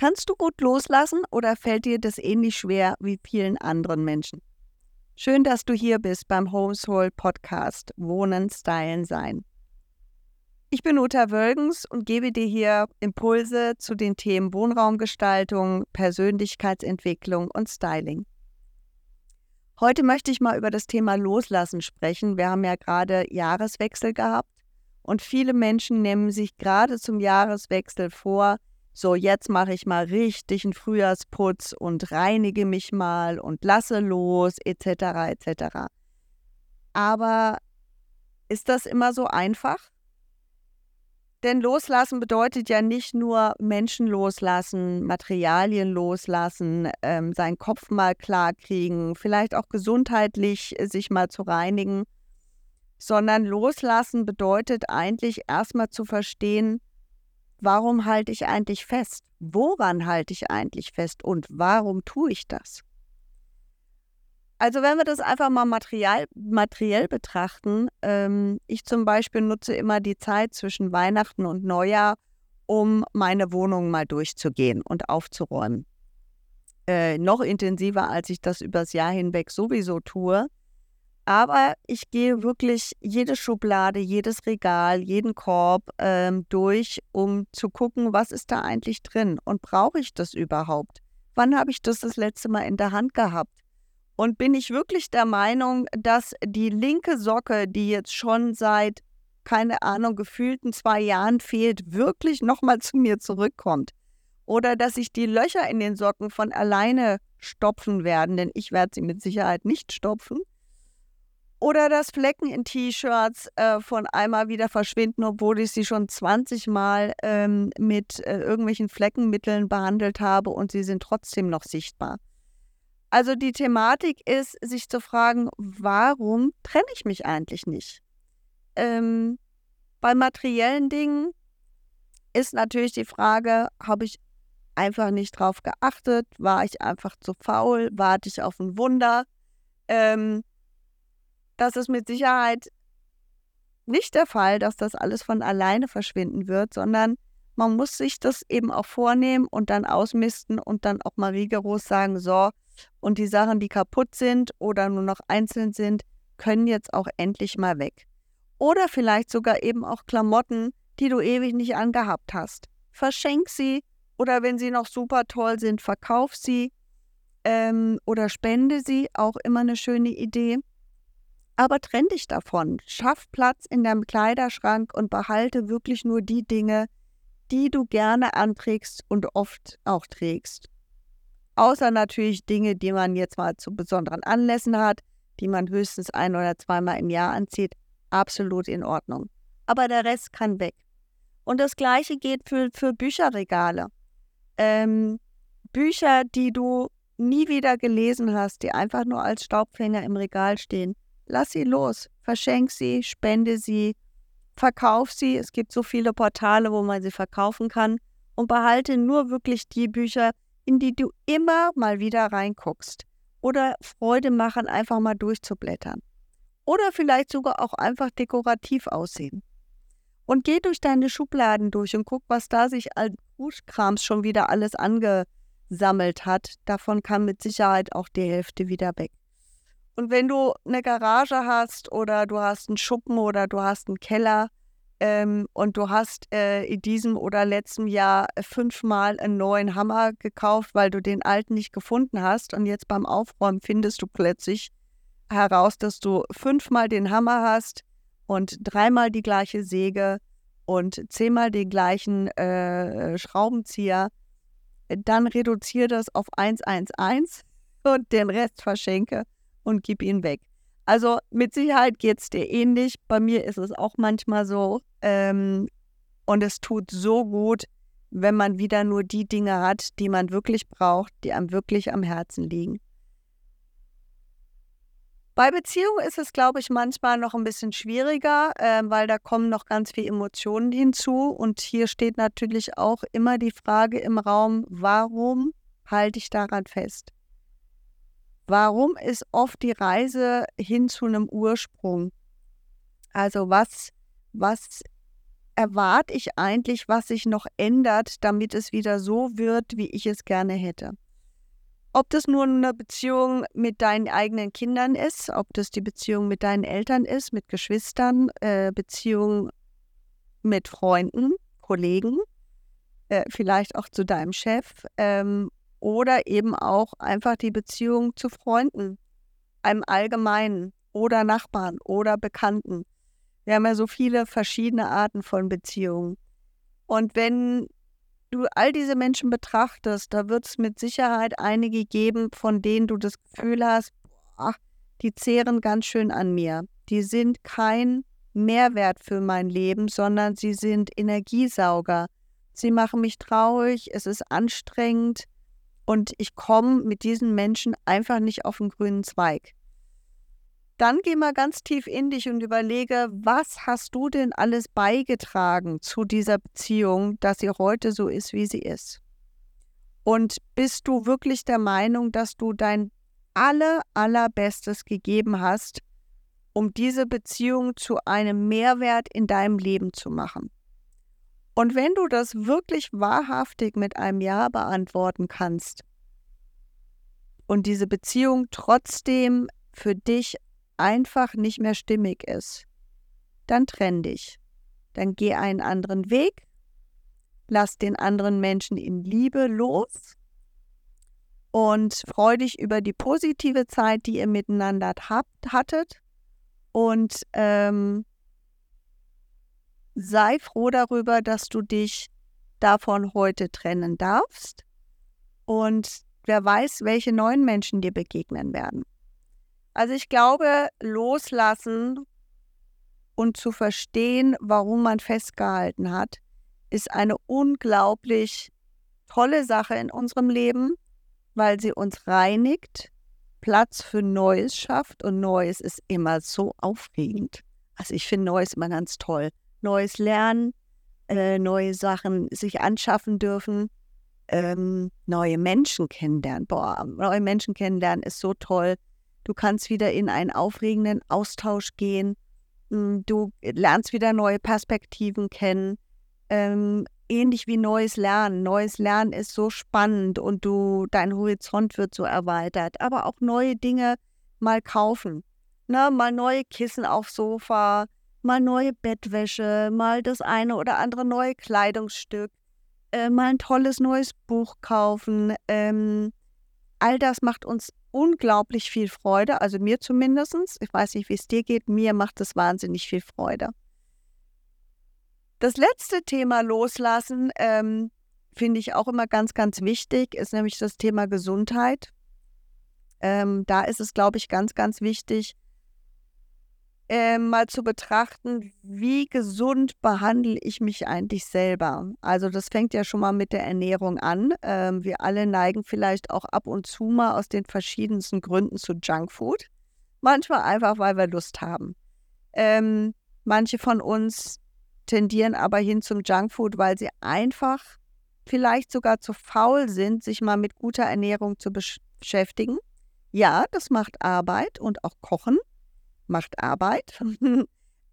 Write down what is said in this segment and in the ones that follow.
Kannst du gut loslassen oder fällt dir das ähnlich schwer wie vielen anderen Menschen? Schön, dass du hier bist beim Homesoul Podcast Wohnen, Stylen, Sein. Ich bin Uta Wölgens und gebe dir hier Impulse zu den Themen Wohnraumgestaltung, Persönlichkeitsentwicklung und Styling. Heute möchte ich mal über das Thema Loslassen sprechen. Wir haben ja gerade Jahreswechsel gehabt und viele Menschen nehmen sich gerade zum Jahreswechsel vor, so jetzt mache ich mal richtig einen Frühjahrsputz und reinige mich mal und lasse los, etc. etc. Aber ist das immer so einfach? Denn loslassen bedeutet ja nicht nur Menschen loslassen, Materialien loslassen, ähm, seinen Kopf mal klar kriegen, vielleicht auch gesundheitlich sich mal zu reinigen, sondern loslassen bedeutet eigentlich erstmal zu verstehen, warum halte ich eigentlich fest? Woran halte ich eigentlich fest und warum tue ich das? Also wenn wir das einfach mal material, materiell betrachten, ähm, ich zum Beispiel nutze immer die Zeit zwischen Weihnachten und Neujahr, um meine Wohnung mal durchzugehen und aufzuräumen. Äh, noch intensiver, als ich das übers Jahr hinweg sowieso tue. Aber ich gehe wirklich jede Schublade, jedes Regal, jeden Korb ähm, durch, um zu gucken, was ist da eigentlich drin und brauche ich das überhaupt? Wann habe ich das das letzte Mal in der Hand gehabt? Und bin ich wirklich der Meinung, dass die linke Socke, die jetzt schon seit, keine Ahnung, gefühlten zwei Jahren fehlt, wirklich nochmal zu mir zurückkommt? Oder dass sich die Löcher in den Socken von alleine stopfen werden, denn ich werde sie mit Sicherheit nicht stopfen oder dass Flecken in T-Shirts äh, von einmal wieder verschwinden, obwohl ich sie schon 20 Mal ähm, mit äh, irgendwelchen Fleckenmitteln behandelt habe und sie sind trotzdem noch sichtbar. Also die Thematik ist, sich zu fragen, warum trenne ich mich eigentlich nicht? Ähm, bei materiellen Dingen ist natürlich die Frage, habe ich einfach nicht drauf geachtet? War ich einfach zu faul? Warte ich auf ein Wunder? Ähm, das ist mit Sicherheit nicht der Fall, dass das alles von alleine verschwinden wird, sondern man muss sich das eben auch vornehmen und dann ausmisten und dann auch mal rigoros sagen, so, und die Sachen, die kaputt sind oder nur noch einzeln sind, können jetzt auch endlich mal weg. Oder vielleicht sogar eben auch Klamotten, die du ewig nicht angehabt hast. Verschenk sie oder wenn sie noch super toll sind, verkauf sie ähm, oder spende sie, auch immer eine schöne Idee. Aber trenn dich davon. Schaff Platz in deinem Kleiderschrank und behalte wirklich nur die Dinge, die du gerne anträgst und oft auch trägst. Außer natürlich Dinge, die man jetzt mal zu besonderen Anlässen hat, die man höchstens ein oder zweimal im Jahr anzieht. Absolut in Ordnung. Aber der Rest kann weg. Und das Gleiche geht für, für Bücherregale. Ähm, Bücher, die du nie wieder gelesen hast, die einfach nur als Staubfänger im Regal stehen lass sie los, verschenk sie, spende sie, verkauf sie. Es gibt so viele Portale, wo man sie verkaufen kann und behalte nur wirklich die Bücher, in die du immer mal wieder reinguckst oder Freude machen, einfach mal durchzublättern. Oder vielleicht sogar auch einfach dekorativ aussehen. Und geh durch deine Schubladen durch und guck, was da sich als Buchkrams schon wieder alles angesammelt hat. Davon kann mit Sicherheit auch die Hälfte wieder weg. Und wenn du eine Garage hast oder du hast einen Schuppen oder du hast einen Keller ähm, und du hast äh, in diesem oder letzten Jahr fünfmal einen neuen Hammer gekauft, weil du den alten nicht gefunden hast und jetzt beim Aufräumen findest du plötzlich heraus, dass du fünfmal den Hammer hast und dreimal die gleiche Säge und zehnmal den gleichen äh, Schraubenzieher, dann reduziere das auf 111 und den Rest verschenke und gib ihn weg. Also mit Sicherheit geht es dir ähnlich. Bei mir ist es auch manchmal so. Ähm, und es tut so gut, wenn man wieder nur die Dinge hat, die man wirklich braucht, die einem wirklich am Herzen liegen. Bei Beziehungen ist es, glaube ich, manchmal noch ein bisschen schwieriger, äh, weil da kommen noch ganz viele Emotionen hinzu. Und hier steht natürlich auch immer die Frage im Raum, warum halte ich daran fest? Warum ist oft die Reise hin zu einem Ursprung? Also was, was erwarte ich eigentlich, was sich noch ändert, damit es wieder so wird, wie ich es gerne hätte? Ob das nur eine Beziehung mit deinen eigenen Kindern ist, ob das die Beziehung mit deinen Eltern ist, mit Geschwistern, äh, Beziehung mit Freunden, Kollegen, äh, vielleicht auch zu deinem Chef ähm, oder eben auch einfach die Beziehung zu Freunden, einem Allgemeinen oder Nachbarn oder Bekannten. Wir haben ja so viele verschiedene Arten von Beziehungen. Und wenn du all diese Menschen betrachtest, da wird es mit Sicherheit einige geben, von denen du das Gefühl hast, ach, die zehren ganz schön an mir. Die sind kein Mehrwert für mein Leben, sondern sie sind Energiesauger. Sie machen mich traurig, es ist anstrengend und ich komme mit diesen Menschen einfach nicht auf den grünen Zweig. Dann geh mal ganz tief in dich und überlege, was hast du denn alles beigetragen zu dieser Beziehung, dass sie heute so ist, wie sie ist? Und bist du wirklich der Meinung, dass du dein aller, allerbestes gegeben hast, um diese Beziehung zu einem Mehrwert in deinem Leben zu machen? Und wenn du das wirklich wahrhaftig mit einem Ja beantworten kannst und diese Beziehung trotzdem für dich einfach nicht mehr stimmig ist, dann trenn dich. Dann geh einen anderen Weg, lass den anderen Menschen in Liebe los und freu dich über die positive Zeit, die ihr miteinander habt, hattet und ähm, sei froh darüber, dass du dich davon heute trennen darfst und wer weiß, welche neuen Menschen dir begegnen werden. Also ich glaube, loslassen und zu verstehen, warum man festgehalten hat, ist eine unglaublich tolle Sache in unserem Leben, weil sie uns reinigt, Platz für Neues schafft und Neues ist immer so aufregend. Also ich finde Neues immer ganz toll. Neues lernen, äh, neue Sachen sich anschaffen dürfen, ähm, neue Menschen kennenlernen. Boah, neue Menschen kennenlernen ist so toll. Du kannst wieder in einen aufregenden Austausch gehen. Hm, du lernst wieder neue Perspektiven kennen. Ähm, ähnlich wie neues Lernen. Neues Lernen ist so spannend und du, dein Horizont wird so erweitert. Aber auch neue Dinge mal kaufen. Ne, mal neue Kissen aufs Sofa, mal neue Bettwäsche, mal das eine oder andere neue Kleidungsstück, äh, mal ein tolles neues Buch kaufen. Ähm, all das macht uns unglaublich viel Freude, also mir zumindest. Ich weiß nicht, wie es dir geht, mir macht es wahnsinnig viel Freude. Das letzte Thema loslassen ähm, finde ich auch immer ganz, ganz wichtig, ist nämlich das Thema Gesundheit. Ähm, da ist es, glaube ich, ganz, ganz wichtig, äh, mal zu betrachten, wie gesund behandle ich mich eigentlich selber. Also das fängt ja schon mal mit der Ernährung an. Ähm, wir alle neigen vielleicht auch ab und zu mal aus den verschiedensten Gründen zu Junkfood. Manchmal einfach, weil wir Lust haben. Ähm, manche von uns tendieren aber hin zum Junkfood, weil sie einfach vielleicht sogar zu faul sind, sich mal mit guter Ernährung zu beschäftigen. Ja, das macht Arbeit und auch Kochen macht Arbeit.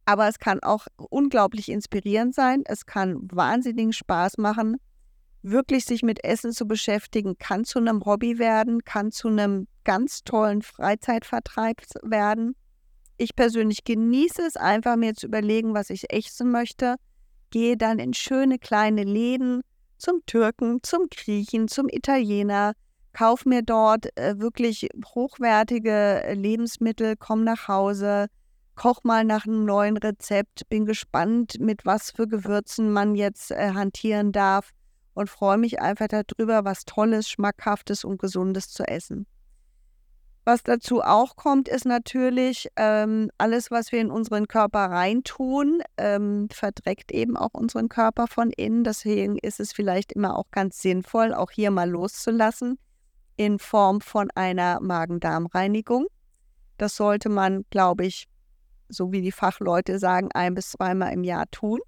Aber es kann auch unglaublich inspirierend sein. Es kann wahnsinnigen Spaß machen. Wirklich sich mit Essen zu beschäftigen, kann zu einem Hobby werden, kann zu einem ganz tollen Freizeitvertreib werden. Ich persönlich genieße es einfach, mir zu überlegen, was ich essen möchte. Gehe dann in schöne kleine Läden zum Türken, zum Griechen, zum Italiener, kauf mir dort äh, wirklich hochwertige äh, Lebensmittel, komm nach Hause, koch mal nach einem neuen Rezept, bin gespannt, mit was für Gewürzen man jetzt äh, hantieren darf und freue mich einfach darüber, was Tolles, Schmackhaftes und Gesundes zu essen. Was dazu auch kommt, ist natürlich, ähm, alles, was wir in unseren Körper reintun, ähm, verdreckt eben auch unseren Körper von innen. Deswegen ist es vielleicht immer auch ganz sinnvoll, auch hier mal loszulassen in Form von einer Magen-Darm-Reinigung. Das sollte man, glaube ich, so wie die Fachleute sagen, ein bis zweimal im Jahr tun.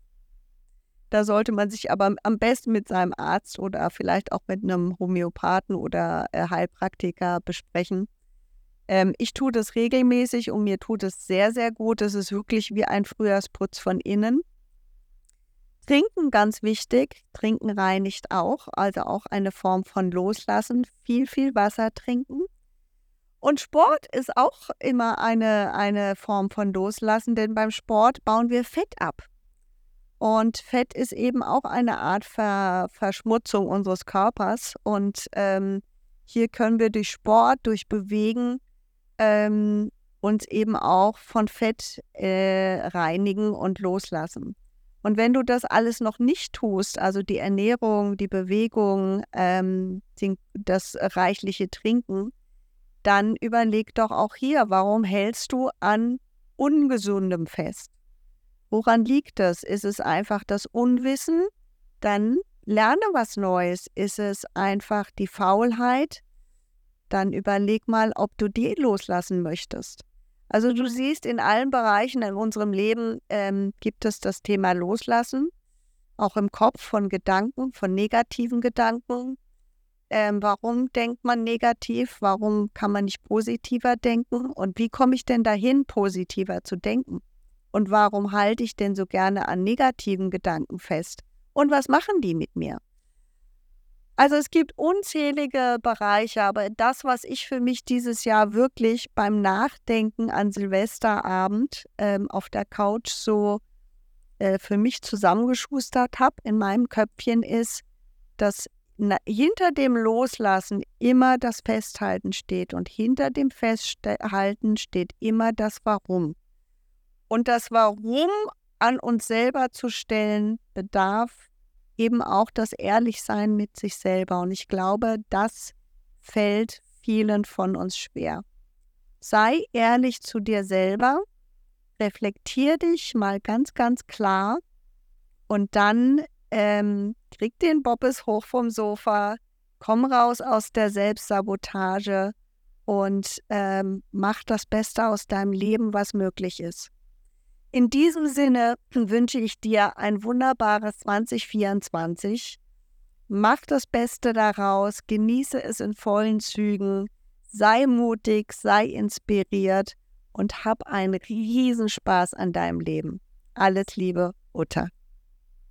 Da sollte man sich aber am besten mit seinem Arzt oder vielleicht auch mit einem Homöopathen oder äh, Heilpraktiker besprechen. Ähm, ich tue das regelmäßig und mir tut es sehr, sehr gut. Es ist wirklich wie ein Frühjahrsputz von innen. Trinken ganz wichtig. Trinken reinigt auch, also auch eine Form von Loslassen. Viel, viel Wasser trinken. Und Sport ist auch immer eine, eine Form von Loslassen, denn beim Sport bauen wir Fett ab. Und Fett ist eben auch eine Art Ver Verschmutzung unseres Körpers. Und ähm, hier können wir durch Sport, durch Bewegen ähm, uns eben auch von Fett äh, reinigen und loslassen. Und wenn du das alles noch nicht tust, also die Ernährung, die Bewegung, ähm, das reichliche Trinken, dann überleg doch auch hier, warum hältst du an ungesundem fest? Woran liegt das? Ist es einfach das Unwissen? Dann lerne was Neues. Ist es einfach die Faulheit? Dann überleg mal, ob du die loslassen möchtest. Also du siehst, in allen Bereichen in unserem Leben ähm, gibt es das Thema Loslassen, auch im Kopf von Gedanken, von negativen Gedanken. Ähm, warum denkt man negativ? Warum kann man nicht positiver denken? Und wie komme ich denn dahin, positiver zu denken? Und warum halte ich denn so gerne an negativen Gedanken fest? Und was machen die mit mir? Also es gibt unzählige Bereiche, aber das, was ich für mich dieses Jahr wirklich beim Nachdenken an Silvesterabend ähm, auf der Couch so äh, für mich zusammengeschustert habe in meinem Köpfchen ist, dass hinter dem Loslassen immer das Festhalten steht und hinter dem Festhalten steht immer das Warum. Und das Warum an uns selber zu stellen, bedarf eben auch das Ehrlichsein mit sich selber. Und ich glaube, das fällt vielen von uns schwer. Sei ehrlich zu dir selber, reflektier dich mal ganz, ganz klar und dann ähm, krieg den Bobbes hoch vom Sofa, komm raus aus der Selbstsabotage und ähm, mach das Beste aus deinem Leben, was möglich ist. In diesem Sinne wünsche ich dir ein wunderbares 2024. Mach das Beste daraus, genieße es in vollen Zügen, sei mutig, sei inspiriert und hab einen Riesenspaß an deinem Leben. Alles Liebe, Uta.